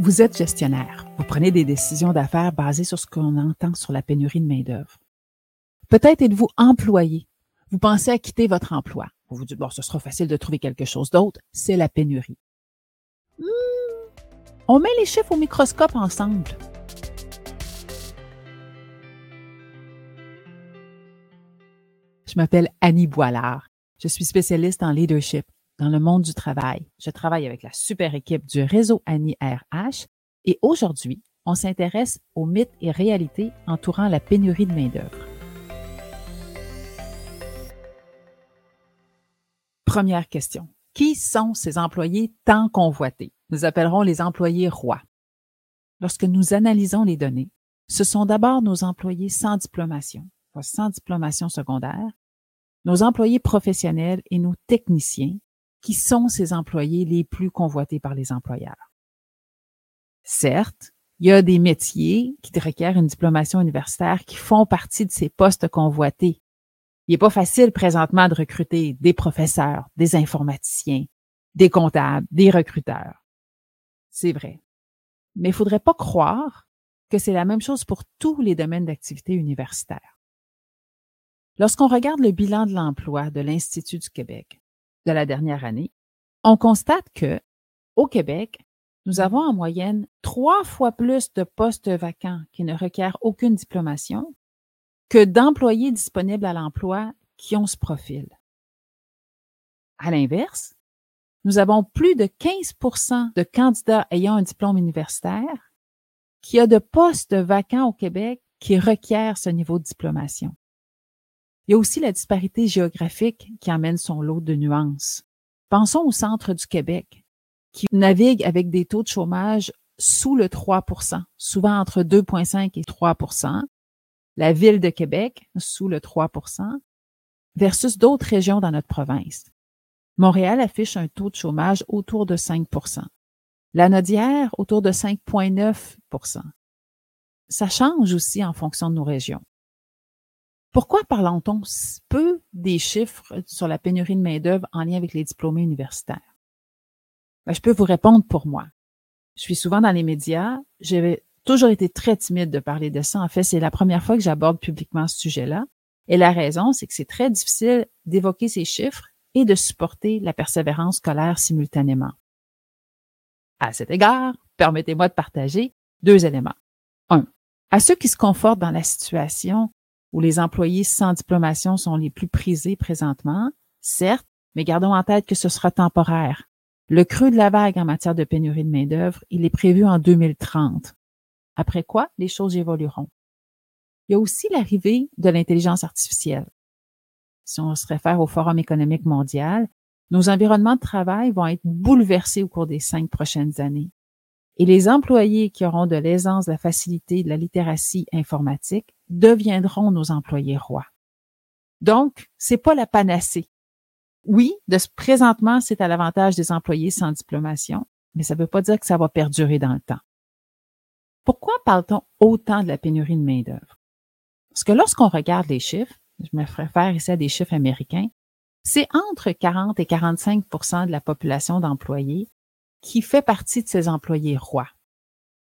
Vous êtes gestionnaire. Vous prenez des décisions d'affaires basées sur ce qu'on entend sur la pénurie de main-d'œuvre. Peut-être êtes-vous employé. Vous pensez à quitter votre emploi. Vous vous dites, bon, ce sera facile de trouver quelque chose d'autre. C'est la pénurie. Hmm. On met les chiffres au microscope ensemble. Je m'appelle Annie Boilard. Je suis spécialiste en leadership dans le monde du travail. Je travaille avec la super équipe du réseau Annie RH et aujourd'hui, on s'intéresse aux mythes et réalités entourant la pénurie de main-d'œuvre. Première question. Qui sont ces employés tant convoités? Nous appellerons les employés rois. Lorsque nous analysons les données, ce sont d'abord nos employés sans diplomation, sans diplomation secondaire, nos employés professionnels et nos techniciens qui sont ces employés les plus convoités par les employeurs. Certes, il y a des métiers qui requièrent une diplomation universitaire qui font partie de ces postes convoités. Il n'est pas facile présentement de recruter des professeurs, des informaticiens, des comptables, des recruteurs. C'est vrai. Mais il ne faudrait pas croire que c'est la même chose pour tous les domaines d'activité universitaire. Lorsqu'on regarde le bilan de l'emploi de l'Institut du Québec, de la dernière année, on constate que au Québec, nous avons en moyenne trois fois plus de postes vacants qui ne requièrent aucune diplomation que d'employés disponibles à l'emploi qui ont ce profil. À l'inverse, nous avons plus de 15% de candidats ayant un diplôme universitaire qui a de postes vacants au Québec qui requièrent ce niveau de diplomation. Il y a aussi la disparité géographique qui amène son lot de nuances. Pensons au centre du Québec, qui navigue avec des taux de chômage sous le 3% souvent entre 2,5 et 3% la ville de Québec sous le 3% versus d'autres régions dans notre province. Montréal affiche un taux de chômage autour de 5 La Nodière autour de 5,9% Ça change aussi en fonction de nos régions. Pourquoi parlons-on peu des chiffres sur la pénurie de main-d'œuvre en lien avec les diplômés universitaires? Ben, je peux vous répondre pour moi. Je suis souvent dans les médias. J'avais toujours été très timide de parler de ça. En fait, c'est la première fois que j'aborde publiquement ce sujet-là. Et la raison, c'est que c'est très difficile d'évoquer ces chiffres et de supporter la persévérance scolaire simultanément. À cet égard, permettez-moi de partager deux éléments. Un, à ceux qui se confortent dans la situation où les employés sans diplomation sont les plus prisés présentement, certes, mais gardons en tête que ce sera temporaire. Le creux de la vague en matière de pénurie de main-d'œuvre, il est prévu en 2030. Après quoi, les choses évolueront. Il y a aussi l'arrivée de l'intelligence artificielle. Si on se réfère au Forum économique mondial, nos environnements de travail vont être bouleversés au cours des cinq prochaines années. Et les employés qui auront de l'aisance, de la facilité, de la littératie informatique deviendront nos employés rois. Donc, c'est pas la panacée. Oui, de ce présentement, c'est à l'avantage des employés sans diplomation, mais ça ne veut pas dire que ça va perdurer dans le temps. Pourquoi parle-t-on autant de la pénurie de main-d'œuvre? Parce que lorsqu'on regarde les chiffres, je me réfère ici à des chiffres américains, c'est entre 40 et 45% de la population d'employés qui fait partie de ces employés rois.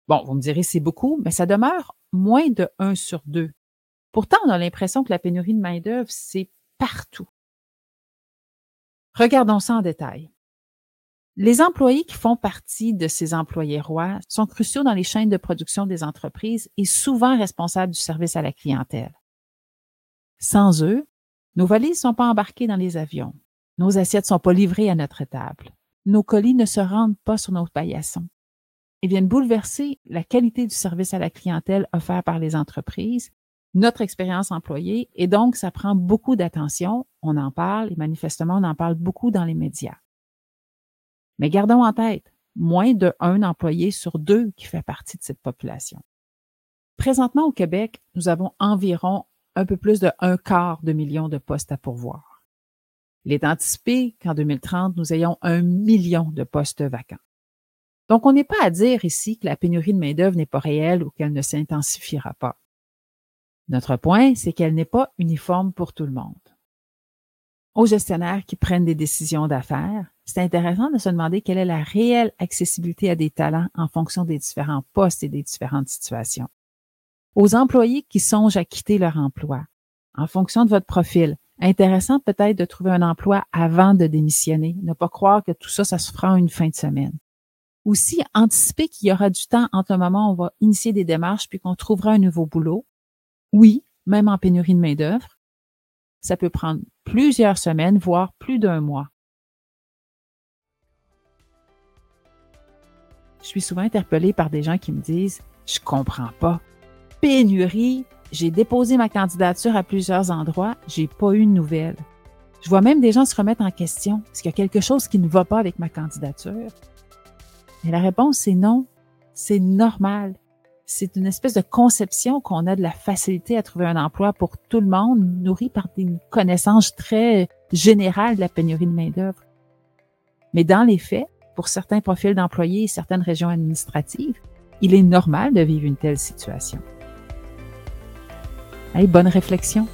Bon, vous me direz, c'est beaucoup, mais ça demeure moins de 1 sur 2. Pourtant, on a l'impression que la pénurie de main-d'œuvre, c'est partout. Regardons ça en détail. Les employés qui font partie de ces employés rois sont cruciaux dans les chaînes de production des entreprises et souvent responsables du service à la clientèle. Sans eux, nos valises ne sont pas embarquées dans les avions, nos assiettes ne sont pas livrées à notre table, nos colis ne se rendent pas sur nos paillassons et viennent bouleverser la qualité du service à la clientèle offert par les entreprises, notre expérience employée, et donc ça prend beaucoup d'attention. On en parle et manifestement, on en parle beaucoup dans les médias. Mais gardons en tête, moins de un employé sur deux qui fait partie de cette population. Présentement au Québec, nous avons environ un peu plus de un quart de million de postes à pourvoir. Il est anticipé qu'en 2030, nous ayons un million de postes vacants. Donc, on n'est pas à dire ici que la pénurie de main-d'œuvre n'est pas réelle ou qu'elle ne s'intensifiera pas. Notre point, c'est qu'elle n'est pas uniforme pour tout le monde. Aux gestionnaires qui prennent des décisions d'affaires, c'est intéressant de se demander quelle est la réelle accessibilité à des talents en fonction des différents postes et des différentes situations. Aux employés qui songent à quitter leur emploi, en fonction de votre profil, intéressant peut-être de trouver un emploi avant de démissionner, ne pas croire que tout ça, ça se fera en une fin de semaine. Aussi, anticiper qu'il y aura du temps entre le moment où on va initier des démarches puis qu'on trouvera un nouveau boulot. Oui, même en pénurie de main-d'œuvre, ça peut prendre plusieurs semaines, voire plus d'un mois. Je suis souvent interpellée par des gens qui me disent Je comprends pas. Pénurie, j'ai déposé ma candidature à plusieurs endroits, j'ai pas eu de nouvelles. Je vois même des gens se remettre en question. Est-ce qu'il y a quelque chose qui ne va pas avec ma candidature? Et la réponse, c'est non. C'est normal. C'est une espèce de conception qu'on a de la facilité à trouver un emploi pour tout le monde, nourrie par des connaissances très générales de la pénurie de main-d'œuvre. Mais dans les faits, pour certains profils d'employés et certaines régions administratives, il est normal de vivre une telle situation. Allez, bonne réflexion.